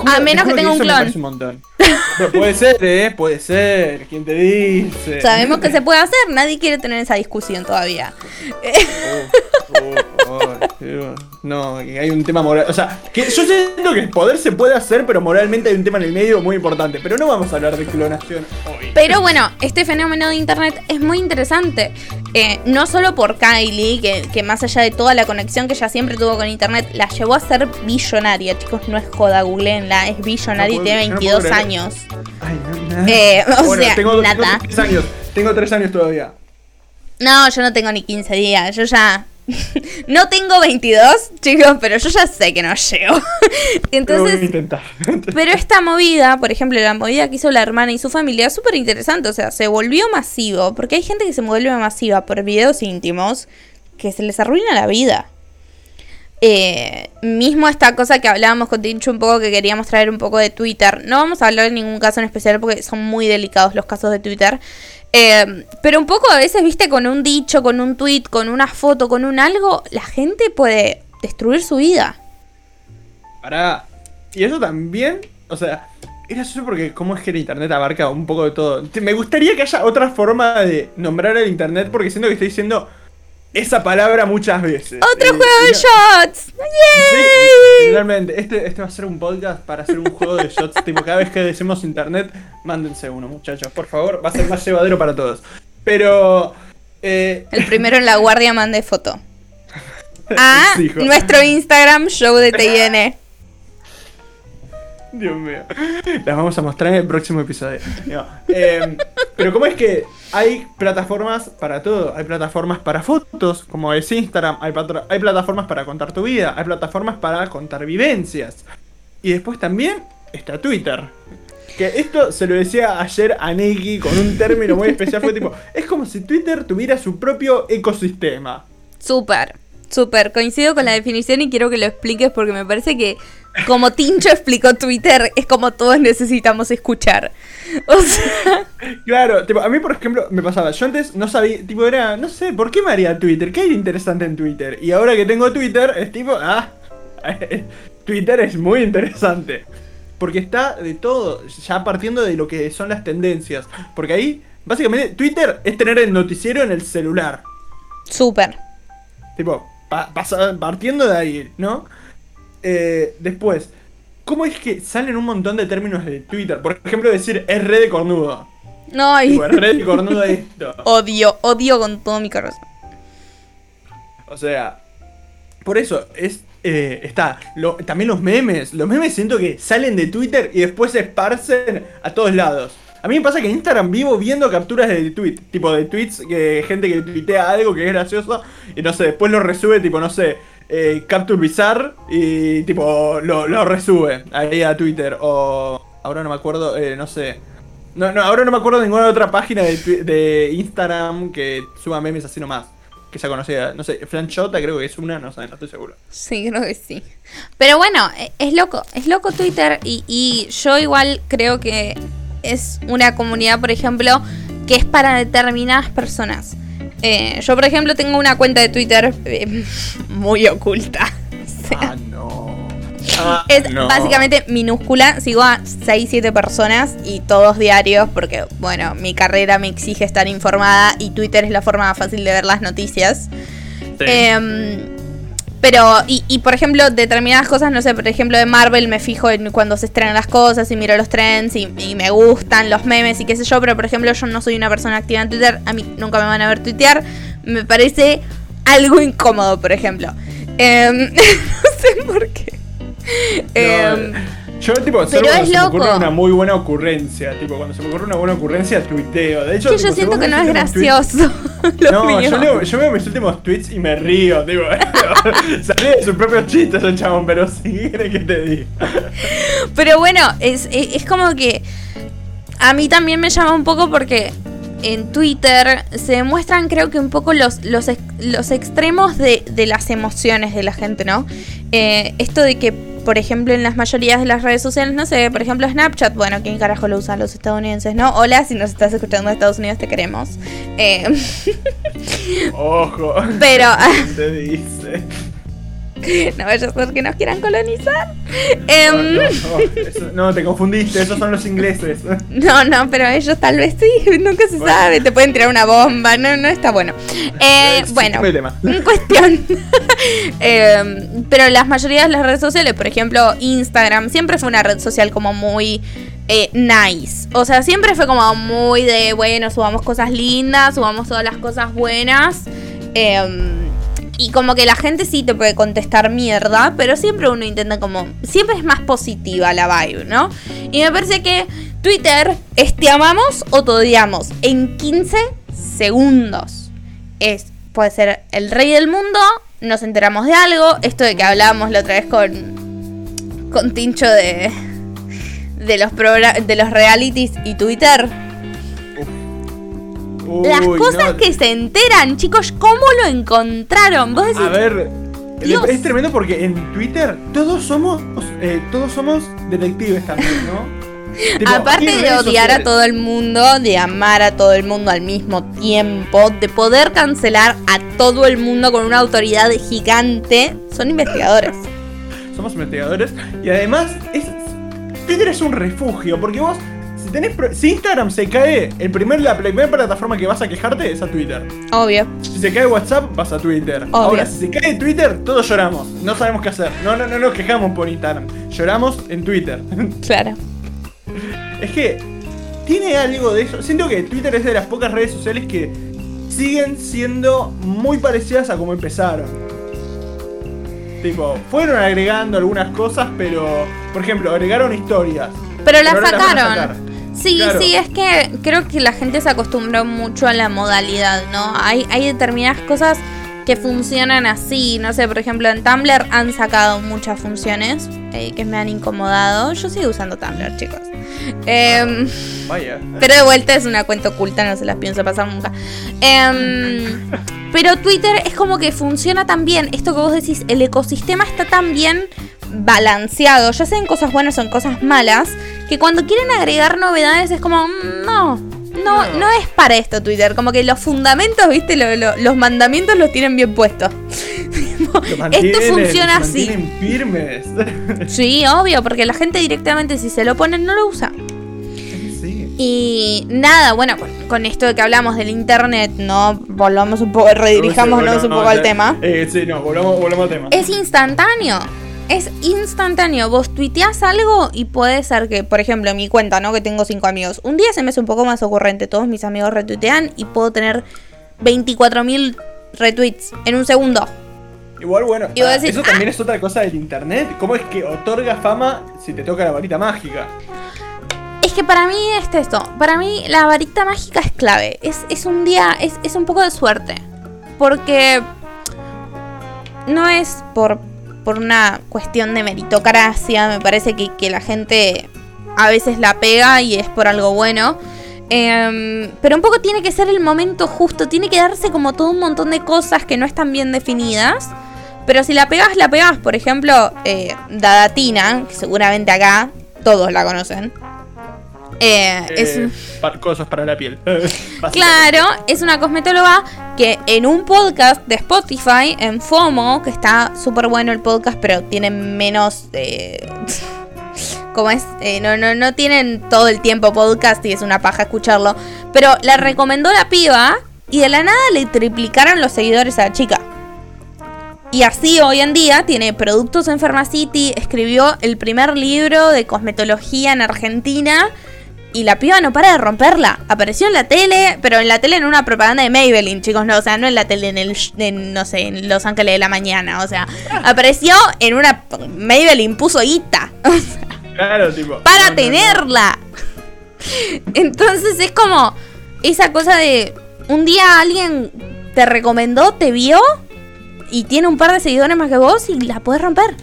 a menos que tenga un clon. puede ser, ¿eh? Puede ser. ¿Quién te dice? Sabemos que se puede hacer. Nadie quiere tener esa discusión todavía. Oh, no, hay un tema moral. O sea, que yo siento que el poder se puede hacer, pero moralmente hay un tema en el medio muy importante. Pero no vamos a hablar de clonación hoy. Pero bueno, este fenómeno de internet es muy interesante. Eh, no solo por Kylie, que, que, más allá de toda la conexión que ella siempre tuvo con internet, la llevó a ser billonaria. Chicos, no es joda, googleenla. Es billonaria y tiene 22 años años. Eh, o sea, tengo, nada. Tengo tres años. Tengo tres años todavía. No, yo no tengo ni 15 días. Yo ya. no tengo 22, chicos, pero yo ya sé que no llego. Entonces. pero esta movida, por ejemplo, la movida que hizo la hermana y su familia es súper interesante. O sea, se volvió masivo. Porque hay gente que se vuelve masiva por videos íntimos que se les arruina la vida. Eh, mismo esta cosa que hablábamos con Tincho un poco, que queríamos traer un poco de Twitter. No vamos a hablar de ningún caso en especial porque son muy delicados los casos de Twitter. Eh, pero un poco a veces, viste, con un dicho, con un tweet, con una foto, con un algo, la gente puede destruir su vida. Para. Y eso también, o sea, era eso porque cómo es que el internet abarca un poco de todo. Me gustaría que haya otra forma de nombrar el internet porque siento que estoy diciendo esa palabra muchas veces. ¡Otro eh, juego de shots! ¡Yay! realmente, este, este va a ser un podcast para hacer un juego de shots. tipo, cada vez que decimos internet, mándense uno, muchachos. Por favor, va a ser más llevadero para todos. Pero. Eh, El primero en la guardia mande foto. A nuestro Instagram, show de TIN. Dios mío. Las vamos a mostrar en el próximo episodio. Em, pero ¿cómo es que hay plataformas para todo? Hay plataformas para fotos, como es Instagram. Hay, hay plataformas para contar tu vida. Hay plataformas para contar vivencias. Y después también está Twitter. Que esto se lo decía ayer a Neki con un término muy especial. Fue tipo, es como si Twitter tuviera su propio ecosistema. Súper, súper. Coincido con la definición y quiero que lo expliques porque me parece que como Tincho explicó Twitter, es como todos necesitamos escuchar. O sea. Claro, a mí, por ejemplo, me pasaba. Yo antes no sabía, tipo, era, no sé, ¿por qué me haría Twitter? ¿Qué hay de interesante en Twitter? Y ahora que tengo Twitter, es tipo, ah, Twitter es muy interesante. Porque está de todo, ya partiendo de lo que son las tendencias. Porque ahí, básicamente, Twitter es tener el noticiero en el celular. Súper. Tipo, partiendo de ahí, ¿no? Eh, después, ¿cómo es que salen un montón de términos de Twitter? Por ejemplo, decir es red de cornudo. No, hay. es red de cornudo esto. Odio, odio con todo mi corazón. O sea, por eso es. Eh, está. también los memes. Los memes siento que salen de Twitter y después se esparcen a todos lados. A mí me pasa que en Instagram vivo viendo capturas de tweet, tipo de tweets, que gente que tuitea algo que es gracioso y no sé, después lo resube, tipo, no sé, eh, Capture Bizarre y tipo lo, lo, resube ahí a Twitter. O ahora no me acuerdo, eh, no sé. No, no, ahora no me acuerdo ninguna otra página de, de Instagram que suba memes así nomás. Que sea conocida. No sé, Flanchota creo que es una, no sé, no estoy seguro. Sí, creo que sí. Pero bueno, e, es loco, es loco Twitter y, y yo igual creo que es una comunidad, por ejemplo, que es para determinadas personas. Eh, yo, por ejemplo, tengo una cuenta de Twitter eh, muy oculta. ah, no. Ah, Es no. básicamente minúscula. Sigo a 6, 7 personas y todos diarios porque, bueno, mi carrera me exige estar informada y Twitter es la forma más fácil de ver las noticias. Sí. Em, pero, y, y, por ejemplo, determinadas cosas, no sé, por ejemplo, de Marvel me fijo en cuando se estrenan las cosas y miro los trends y, y me gustan los memes y qué sé yo, pero por ejemplo, yo no soy una persona activa en Twitter, a mí nunca me van a ver tuitear, me parece algo incómodo, por ejemplo. Em, no sé por qué. Em, No, yo, tipo, solo pero cuando es se me ocurre loco. una muy buena ocurrencia. Tipo, cuando se me ocurre una buena ocurrencia, tuiteo. De hecho, que tipo, yo siento que no es gracioso. lo No, yo, leo- yo veo mis últimos tweets y me río, tipo. Sale de sus propios chistes el chabón, pero sí, ¿qué querés que te diga? Pero bueno, es, es, es como que a mí también me llama un poco porque en Twitter se demuestran creo que un poco los, los, los extremos de, de las emociones de la gente, ¿no? Eh, esto de que, por ejemplo, en las mayorías de las redes sociales, no sé, por ejemplo Snapchat, bueno, ¿quién carajo lo usan los estadounidenses, no? Hola, si nos estás escuchando de Estados Unidos, te queremos. Eh, Ojo. Pero- ¿Qué te dice? no vaya a ser que nos quieran colonizar. No, Em, no, no, eso- no, te confundiste, esos son los ingleses. No, no, pero ellos tal vez sí, nunca se Bueno. sabe, te pueden tirar una bomba, no, no está bueno. Eh, sí, bueno, cuestión. Eh, pero las mayorías de las redes sociales, por ejemplo, Instagram, siempre fue una red social como muy eh, nice. O sea, siempre fue como muy de, bueno, subamos cosas lindas, subamos todas las cosas buenas. Eh, y como que la gente sí te puede contestar mierda, pero siempre uno intenta como... Siempre es más positiva la vibe, ¿no? Y me parece que Twitter es te amamos o te odiamos en 15 segundos. Es, puede ser el rey del mundo, nos enteramos de algo, esto de que hablábamos la otra vez con, con Tincho de, de, los de los realities y Twitter. Las cosas no. que se enteran, chicos, ¿cómo lo encontraron? Vos decís, A ver, Dios. es tremendo porque en Twitter todos somos eh, todos somos detectives también, ¿no? Tipo, Aparte de odiar a todo el mundo, de amar a todo el mundo al mismo tiempo, de poder cancelar a todo el mundo con una autoridad gigante, son investigadores. somos investigadores y además es Twitter es un refugio porque vos si tenés pro- si Instagram se cae, el primer la primera plataforma que vas a quejarte es a Twitter. Obvio. Si se cae WhatsApp, vas a Twitter. Obvio. Ahora, si se cae Twitter, todos lloramos. No sabemos qué hacer. No, no, no nos quejamos por Instagram. Lloramos en Twitter. Claro. Es que tiene algo de eso. Siento que Twitter es de las pocas redes sociales que siguen siendo muy parecidas a como empezaron. Tipo, fueron agregando algunas cosas, pero, por ejemplo, agregaron historias. Pero la ahora las sacaron. Sí, Claro. sí, es que creo que la gente se acostumbró mucho a la modalidad, ¿no? Hay, hay determinadas cosas que funcionan así. No sé, por ejemplo, en Tumblr han sacado muchas funciones eh, que me han incomodado. Yo sigo usando Tumblr, chicos. Em, Vaya. pero de vuelta es una cuenta oculta, no se las pienso pasar nunca. Em, pero Twitter es como que funciona tan bien. Esto que vos decís, el ecosistema está tan bien balanceado, ya sean cosas buenas o en cosas malas, que cuando quieren agregar novedades es como, mm, no, no, No. es para esto Twitter. Como que los fundamentos, viste, Lo- lo- los mandamientos los tienen bien puestos. Esto funciona así. firmes. Sí, obvio, porque la gente directamente si se lo ponen no lo usa. sí. Y nada, bueno, con, con esto de que hablamos del internet, ¿no? Volvamos un poco, redirijámonos Bueno, un poco no, al ya- tema. Eh, sí, no, volvamos, volvamos al tema. Es instantáneo. Es instantáneo. Vos tuiteás algo y puede ser que, por ejemplo, en mi cuenta, ¿no? Que tengo cinco amigos. Un día se me hace un poco más ocurrente. Todos mis amigos retuitean y puedo tener 24.000 retweets en un segundo. Igual, bueno, Y vos ah, decís, eso también es otra cosa del internet. ¿Cómo es que otorga fama si te toca la varita mágica? Es que para mí es esto. Para mí la varita mágica es clave. Es, es un día, es, es un poco de suerte. Porque no es por, por una cuestión de meritocracia. Me parece que, la gente a veces la pega y es por algo bueno. Em, pero un poco tiene que ser el momento justo. Tiene que darse como todo un montón de cosas que no están bien definidas. Pero si la pegas, la pegas. Por ejemplo, eh, Dadatina, que seguramente acá todos la conocen. Eh, es Eh, un- pa- cosas para la piel. Claro, es una cosmetóloga que en un podcast de Spotify, en FOMO, que está súper bueno el podcast, pero tiene menos... Eh, como es, Eh, no, no, no tienen todo el tiempo podcast y es una paja escucharlo. Pero la recomendó la piba y de la nada le triplicaron los seguidores a la chica. Y así hoy en día tiene productos en Pharmacity, escribió el primer libro de cosmetología en Argentina y la piba no para de romperla. Apareció en la tele, pero en la tele en una propaganda de Maybelline, chicos, no, o sea, no en la tele en el, en, no sé, en Los Ángeles de la Mañana, o sea, apareció en una Maybelline puso Ita Claro, tipo. para no, no, no. tenerla. Entonces es como esa cosa de un día alguien te recomendó, te vio y tiene un par de seguidores más que vos y la puedes romper.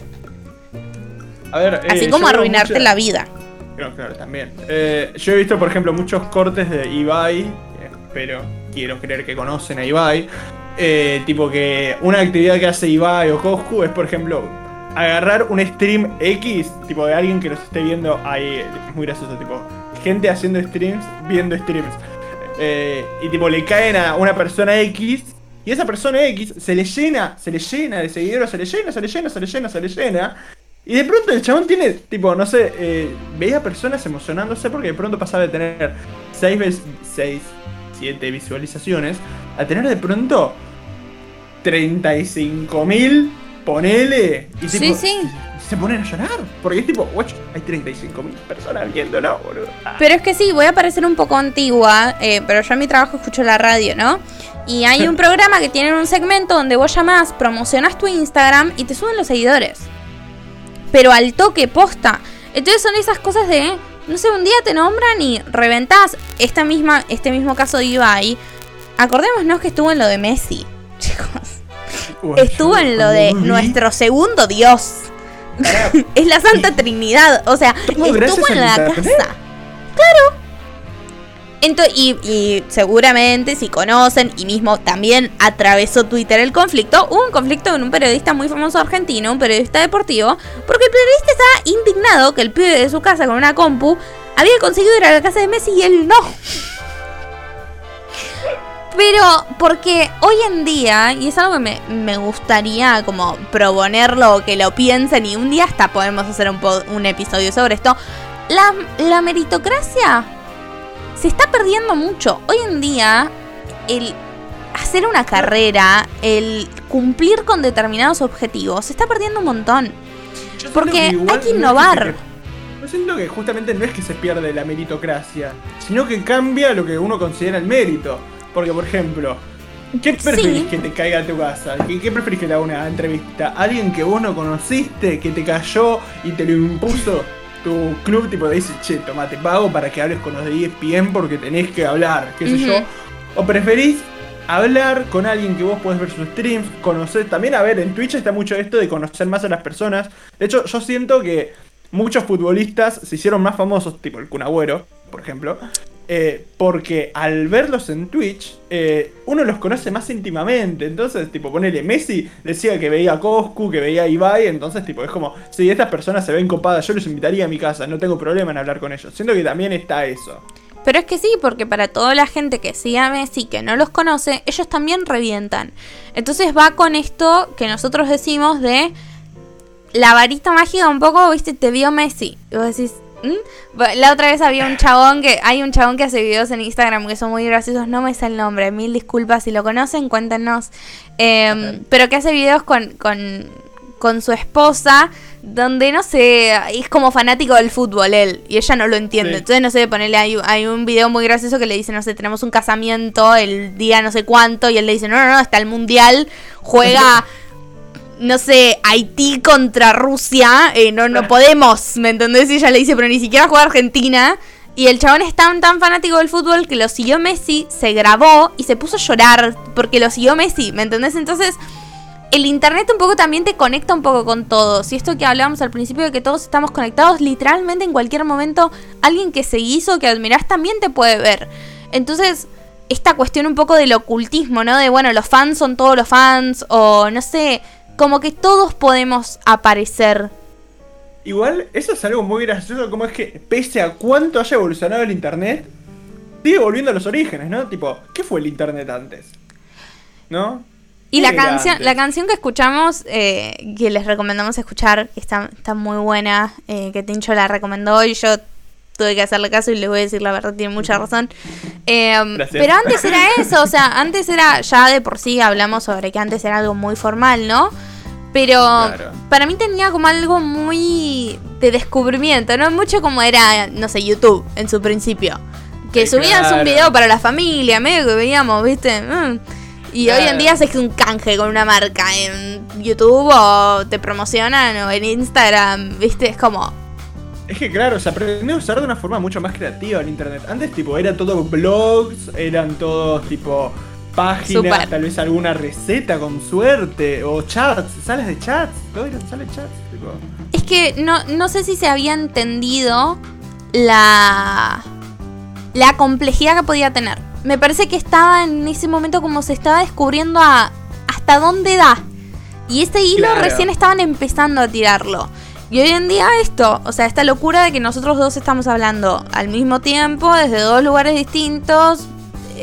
A ver, Así eh, como yo veo arruinarte mucha- la vida. Claro, claro, también. Eh, yo he visto, por ejemplo, muchos cortes de Ibai, eh, pero quiero creer que conocen a Ibai. eh, tipo que una actividad que hace Ibai o Coscu es, por ejemplo, agarrar un stream X, tipo de alguien que los esté viendo ahí. Es muy gracioso, tipo, gente haciendo streams, viendo streams. Y tipo, le caen a una persona X. Y esa persona X se le llena, se le llena de seguidores, se le llena, se le llena, se le llena, se le llena. Y de pronto el chabón tiene, tipo, no sé, eh, veía personas emocionándose porque de pronto pasaba de tener 6, 6, 7 visualizaciones a tener de pronto 35 mil, ponele. Y Sí, tipo, sí. se ponen a llorar. Porque es tipo, guacho, hay 35 mil personas viéndolo, boludo. Ah, Pero es que sí, voy a parecer un poco antigua, eh, pero yo en mi trabajo escucho la radio, ¿no? Y hay un programa que tiene un segmento donde vos llamás, promocionas tu Instagram y te suben los seguidores. Pero al toque, posta. Entonces son esas cosas de, no sé, un día te nombran y reventás. Esta misma, este mismo caso de Ibai. Acordémonos que estuvo en lo de Messi, chicos. Estuvo en lo de vi- nuestro segundo Dios. Es la Santa Trinidad. O sea, estuvo en la casa. Claro. Ento- y, seguramente si conocen y mismo también atravesó Twitter el conflicto, hubo un conflicto con un periodista muy famoso argentino, un periodista deportivo, porque el periodista estaba indignado que el pibe de su casa con una compu había conseguido ir a la casa de Messi y él no. Pero porque hoy en día, y es algo que me, gustaría como proponerlo, que lo piensen y un día hasta podemos hacer un, episodio sobre esto, la meritocracia se está perdiendo mucho. Hoy en día, el hacer una carrera, el cumplir con determinados objetivos, se está perdiendo un montón. yo Porque hay que no innovar. se- Yo siento que justamente no es que se pierde la meritocracia, sino que cambia lo que uno considera el mérito. Porque, por ejemplo, ¿qué preferís Sí. que te caiga a tu casa? ¿Qué, qué preferís que te haga una entrevista? ¿Alguien que vos no conociste, que te cayó y te lo impuso tu club? Tipo, te dice, che, toma, te pago para que hables con los de ESPN porque tenés que hablar, qué sé yo. ¿O preferís hablar con alguien que vos podés ver sus streams, conocer? También, a ver, en Twitch está mucho esto de conocer más a las personas. De hecho, yo siento que muchos futbolistas se hicieron más famosos, tipo el Kun Agüero, por ejemplo, eh, porque al verlos en Twitch, eh, uno los conoce más íntimamente. Entonces, tipo, ponele, Messi decía que veía a Coscu, que veía a Ibai, entonces, tipo, es como, si estas personas se ven copadas, yo los invitaría a mi casa, no tengo problema en hablar con ellos. Siento que también está eso. Pero es que sí, porque para toda la gente que sigue a Messi, que no los conoce, ellos también revientan. Entonces va con esto que nosotros decimos de la varita mágica un poco, viste, te vio Messi. Y vos decís, ¿Mm? La otra vez había un chabón que, hay un chabón que hace videos en Instagram que son muy graciosos, no me sé el nombre, mil disculpas si lo conocen, cuéntenos. Eh, pero que hace videos con, con, con su esposa, donde no sé, es como fanático del fútbol él, y ella no lo entiende. Sí. Entonces, no sé, ponerle, hay, hay un video muy gracioso que le dice, no sé, tenemos un casamiento el día no sé cuánto, y él le dice, no, no, no, está el mundial, juega no sé, Haití contra Rusia, eh, no, no podemos, ¿me entendés? Y ella le dice, pero ni siquiera juega Argentina. Y el chabón es tan, tan fanático del fútbol que lo siguió Messi, se grabó y se puso a llorar porque lo siguió Messi, ¿me entendés? Entonces, el internet un poco también te conecta un poco con todos. Y esto que hablábamos al principio de que todos estamos conectados, literalmente en cualquier momento, alguien que seguís o que admirás también te puede ver. Entonces, esta cuestión un poco del ocultismo, ¿no? De, bueno, los fans son todos los fans, o no sé, como que todos podemos aparecer. igual, eso es algo muy gracioso, como es que pese a cuánto haya evolucionado el internet, sigue volviendo a los orígenes, ¿no? Tipo, ¿qué fue el internet antes? ¿No? Y la ¿Qué era canción, antes? la canción que escuchamos, eh, que les recomendamos escuchar, que está, está muy buena, eh, que Tincho la recomendó y yo tuve que hacerle caso y les voy a decir la verdad, tiene mucha razón. Eh, Gracias. pero antes era eso, o sea, antes era, ya de por sí hablamos sobre que antes era algo muy formal, ¿no? Pero Claro. para mí tenía como algo muy de descubrimiento, ¿no? Mucho como era, no sé, YouTube en su principio. Que subías un video para la familia, medio que veíamos, ¿viste? Mm. Y hoy en día haces un canje con una marca en YouTube o te promocionan o en Instagram, ¿viste? Es como, Es que claro, se aprendió a usar de una forma mucho más creativa el internet. Antes, tipo, era todo blogs, eran todos, tipo, páginas, tal vez alguna receta con suerte, o chats, salas de chats, todo eran salas de chats, tipo. Es que no, no sé si se había entendido la, la complejidad que podía tener. Me parece que estaba en ese momento como se estaba descubriendo a hasta dónde da. Y este hilo Claro. recién estaban empezando a tirarlo. Y hoy en día esto, o sea, esta locura de que nosotros dos estamos hablando al mismo tiempo, desde dos lugares distintos,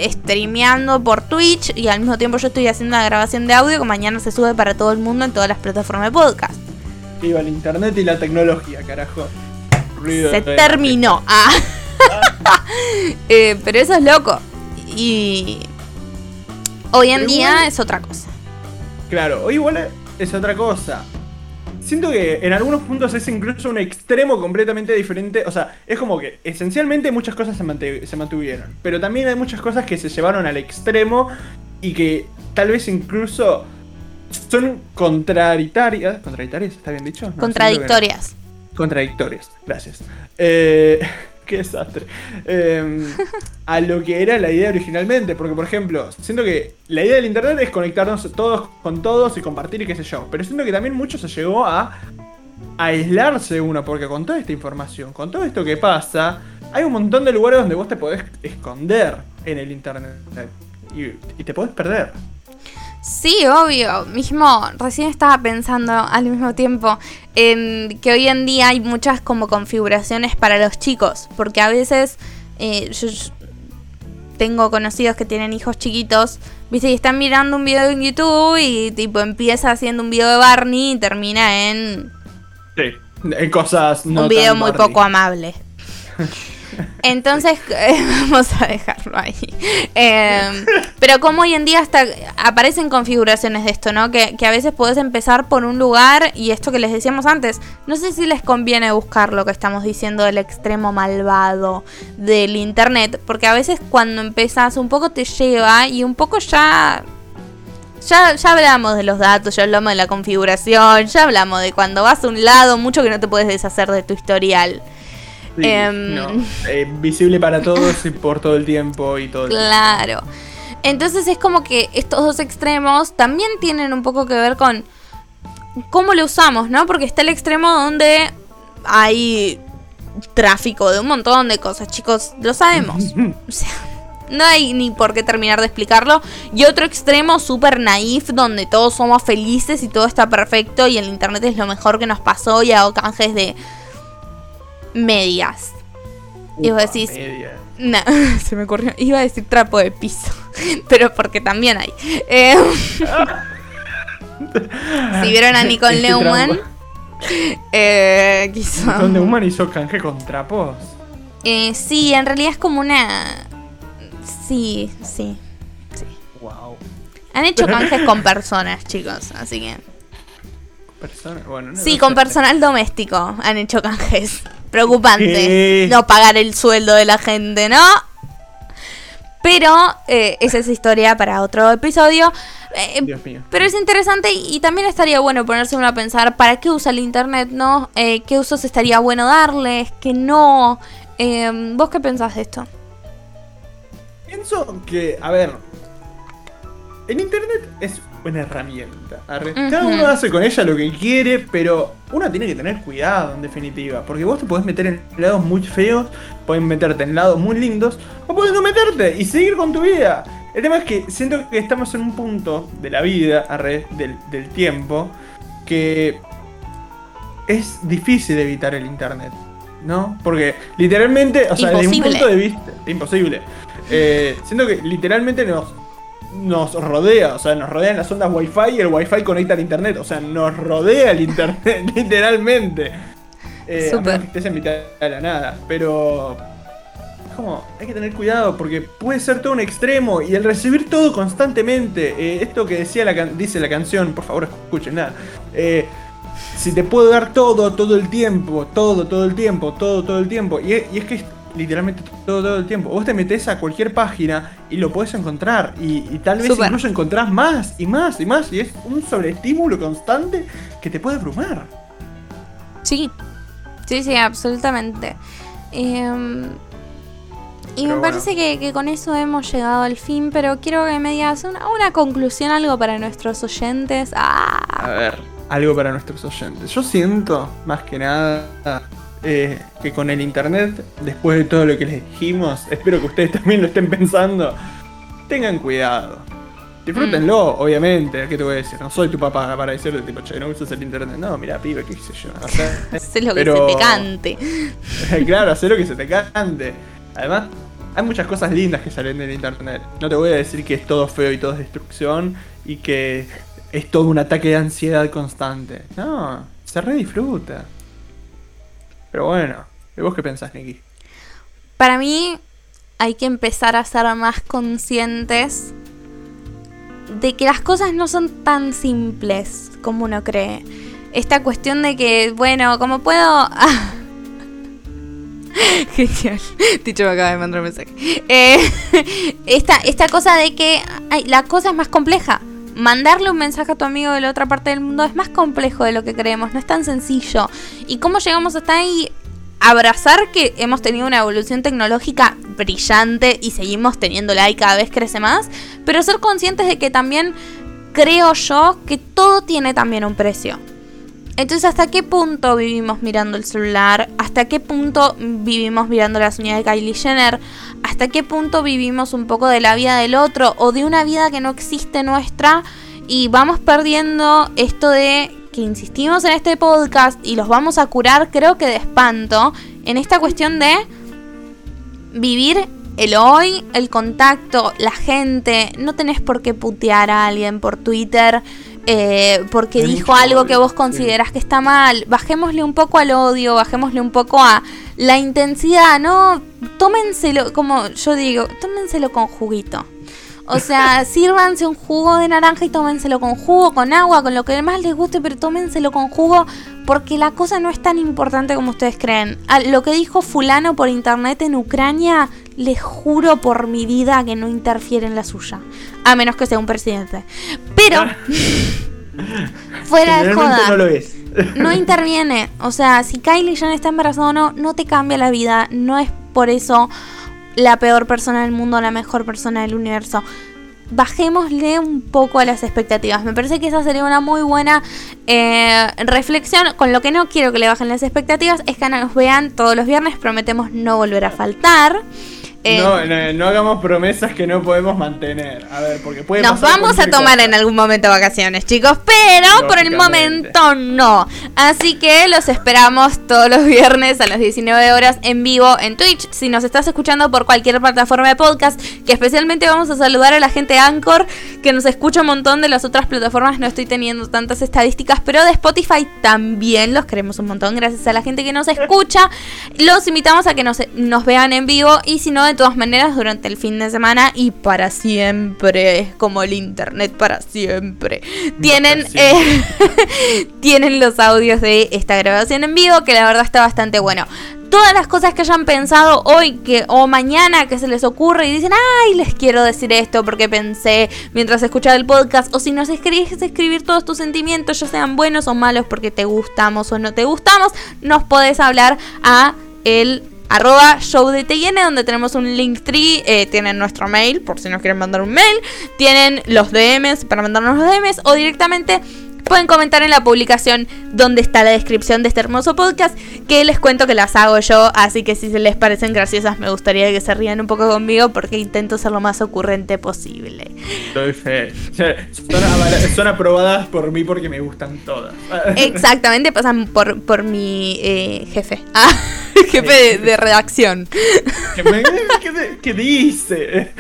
streameando por Twitch y al mismo tiempo yo estoy haciendo una grabación de audio que mañana se sube para todo el mundo en todas las plataformas de podcast. Iba el internet y la tecnología, carajo. Ruido Se de- terminó. Ah. Eh, pero eso es loco. Y hoy en Pero día igual- es otra cosa. Claro, hoy igual es otra cosa. Siento que en algunos puntos es incluso un extremo completamente diferente. O sea, es como que esencialmente muchas cosas se, mantuvieron. Pero también hay muchas cosas que se llevaron al extremo y que tal vez incluso son contradictorias. ¿Contradictorias? ¿Está bien dicho? No. Contradictorias. Contradictorias, gracias. Eh, qué desastre. Eh, a lo que era la idea originalmente. Porque, por ejemplo, siento que la idea del internet es conectarnos todos con todos y compartir y qué sé yo. Pero siento que también mucho se llegó a aislarse uno. Porque con toda esta información, con todo esto que pasa, hay un montón de lugares donde vos te podés esconder en el internet. Y, y te podés perder. Sí, obvio. Mismo, recién estaba pensando al mismo tiempo en que hoy en día hay muchas como configuraciones para los chicos. Porque a veces eh, yo, tengo conocidos que tienen hijos chiquitos, viste, y están mirando un video en YouTube y tipo empieza haciendo un video de Barney y termina en Sí. En cosas no un video tan muy Barney. poco amable. Entonces, eh, vamos a dejarlo ahí. Eh, pero como hoy en día hasta aparecen configuraciones de esto, ¿no? Que, a veces puedes empezar por un lugar y esto que les decíamos antes, no sé si les conviene buscar lo que estamos diciendo del extremo malvado del internet, porque a veces cuando empezás un poco te lleva y un poco ya ya, ya hablamos de los datos, ya hablamos de la configuración, ya hablamos de cuando vas a un lado, mucho que no te puedes deshacer de tu historial. Sí, Em. no, eh, visible para todos y por todo el tiempo y todo el Claro. Entonces es como que estos dos extremos también tienen un poco que ver con cómo lo usamos, ¿no? Porque está el extremo donde hay tráfico de un montón de cosas, chicos, lo sabemos. O sea, no hay ni por qué terminar de explicarlo. Y otro extremo súper naif, donde todos somos felices y todo está perfecto y el internet es lo mejor que nos pasó y hago canjes de medias. Y vos Upa, decís, media. no, se me ocurrió. Iba a decir trapo de piso. Pero porque también hay. Eh, si vieron a Nicole Neumann, eh, quiso- Nicole Neumann hizo canje con trapos. Eh, sí, en realidad es como una. Sí, sí. sí. Wow. Han hecho canjes con personas, chicos. Así que. Persona, bueno, no Sí, con personal doméstico han hecho canjes. Preocupante. ¿Qué? No pagar el sueldo de la gente, ¿no? Pero eh, esa es historia para otro episodio. Eh, Dios mío. pero es interesante y, y también estaría bueno ponerse uno a pensar para qué usa el internet, ¿no? Eh, ¿Qué usos estaría bueno darles? ¿Qué no? Eh, ¿Vos qué pensás de esto? Pienso que, a ver, el internet es una herramienta. arre. Cada uno hace con ella lo que quiere, pero uno tiene que tener cuidado en definitiva. Porque vos te podés meter en lados muy feos, podés meterte en lados muy lindos, o podés no meterte y seguir con tu vida. El tema es que siento que estamos en un punto de la vida, arre, del, del tiempo, que es difícil evitar el internet, ¿no? Porque literalmente, o sea, desde un punto de vista, imposible. Eh, siento que literalmente nos, nos rodea, o sea, nos rodean las ondas wifi y el wifi conecta al internet, o sea, nos rodea el internet, literalmente. Eh, menos que estés en mitad de la nada, pero es como, hay que tener cuidado porque puede ser todo un extremo y el recibir todo constantemente, eh, esto que decía la can- dice la canción, por favor escuchen nada, eh, si te puedo dar todo, todo el tiempo, todo, todo el tiempo, todo, todo el tiempo, y, es- y es que literalmente todo, todo el tiempo, vos te metes a cualquier página y lo podés encontrar y, y tal vez Súper. incluso encontrás más y más y más y es un sobreestímulo constante que te puede abrumar. Sí, sí, sí, absolutamente. Em, y Pero me bueno. parece que, que con eso hemos llegado al fin, pero quiero que me digas una, una conclusión, algo para nuestros oyentes. A Ah, ver, algo para nuestros oyentes. Yo siento, más que nada, eh, que con el internet, después de todo lo que les dijimos, espero que ustedes también lo estén pensando, tengan cuidado. Disfrútenlo, obviamente, ¿qué te voy a decir? No soy tu papá para decirte, tipo, che, no usas el internet. No, mira, pibe, qué sé yo. O sea, lo que se te cante. claro, hacer lo que se te cante. Además, hay muchas cosas lindas que salen del internet. No te voy a decir que es todo feo y todo es destrucción y que es todo un ataque de ansiedad constante. No, se re disfruta. Pero bueno, ¿y vos qué pensás, Nicky? Para mí hay que empezar a ser más conscientes de que las cosas no son tan simples como uno cree. Esta cuestión de que, bueno, como puedo... Genial. Ticho me acaba de mandar un mensaje. Eh, esta, esta cosa de que ay, la cosa es más compleja. Mandarle un mensaje a tu amigo de la otra parte del mundo es más complejo de lo que creemos, no es tan sencillo. ¿Y cómo llegamos hasta ahí? Abrazar que hemos tenido una evolución tecnológica brillante y seguimos teniéndola y cada vez crece más, pero ser conscientes de que también creo yo que todo tiene también un precio. Entonces, ¿hasta qué punto vivimos mirando el celular? ¿Hasta qué punto vivimos mirando las uñas de Kylie Jenner? ¿Hasta qué punto vivimos un poco de la vida del otro o de una vida que no existe nuestra? Y vamos perdiendo esto de que insistimos en este podcast y los vamos a curar, creo que de espanto, en esta cuestión de vivir el hoy, el contacto, la gente. No tenés por qué putear a alguien por Twitter. Eh, porque Hay dijo algo que vos sí. considerás que está mal. Bajémosle un poco al odio, bajémosle un poco a la intensidad, ¿no? Tómenselo, como yo digo, tómenselo con juguito. O sea, sírvanse un jugo de naranja y tómenselo con jugo, con agua, con lo que más les guste, pero tómenselo con jugo porque la cosa no es tan importante como ustedes creen. A lo que dijo fulano por internet en Ucrania, les juro por mi vida que no interfiere en la suya. A menos que sea un presidente. Pero, fuera de joda no lo es. no interviene. O sea, si Kylie Jenner está embarazada o no, no te cambia la vida. No es por eso la peor persona del mundo, la mejor persona del universo. Bajémosle un poco a las expectativas. Me parece que esa sería una muy buena eh, reflexión. Con lo que no quiero que le bajen las expectativas es que nos vean todos los viernes. Prometemos no volver a faltar. Eh, No, no, no hagamos promesas que no podemos mantener. A ver, porque puede Nos pasar vamos a tomar cosa. en algún momento vacaciones, chicos, pero por el momento no. Así que los esperamos todos los viernes a las 19 horas en vivo en Twitch. Si nos estás escuchando por cualquier plataforma de podcast, que especialmente vamos a saludar a la gente de Anchor, que nos escucha un montón de las otras plataformas, no estoy teniendo tantas estadísticas, pero de Spotify también los queremos un montón, gracias a la gente que nos escucha. Los invitamos a que nos, nos vean en vivo y si no, todas maneras, durante el fin de semana y para siempre, es como el internet para siempre. Tienen, siempre. eh, tienen los audios de esta grabación en vivo, que la verdad está bastante bueno. Todas las cosas que hayan pensado hoy que, o mañana que se les ocurre y dicen, ay, les quiero decir esto porque pensé mientras escuchaba el podcast, o si nos escribís escribir todos tus sentimientos, ya sean buenos o malos porque te gustamos o no te gustamos, nos podés hablar a el arroba show de TN donde tenemos un link tree, eh, tienen nuestro mail por si nos quieren mandar un mail, tienen los DMs para mandarnos los DMs o directamente pueden comentar en la publicación donde está la descripción de este hermoso podcast, que les cuento que las hago yo, así que si se les parecen graciosas me gustaría que se rían un poco conmigo porque intento ser lo más ocurrente posible. Estoy fe. Son, aprobadas por mí porque me gustan todas. Exactamente, pasan por, por mi eh, jefe. Ah, jefe de, redacción. ¿Qué, dice?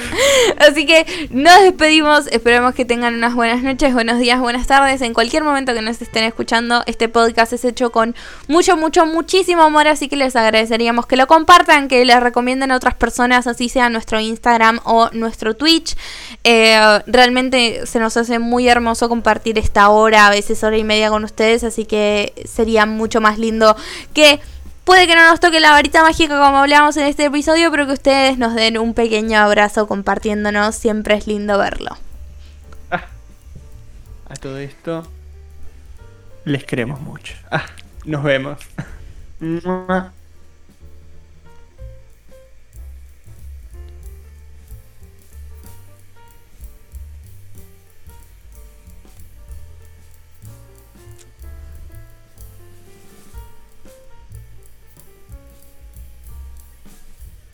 Así que nos despedimos. Esperamos que tengan unas buenas noches, buenos días, buenas tardes. En cualquier momento que nos estén escuchando, este podcast es hecho con mucho, mucho, muchísimo amor. Así que les agradeceríamos que lo compartan, que les recomienden a otras personas, así sea nuestro Instagram o nuestro Twitch. Eh, realmente se nos hace muy hermoso compartir esta hora, a veces hora y media con ustedes. Así que sería mucho más lindo que Puede que no nos toque la varita mágica como hablábamos en este episodio, pero que ustedes nos den un pequeño abrazo compartiéndonos. Siempre es lindo verlo. Ah, a todo esto, les queremos mucho. Ah, nos vemos.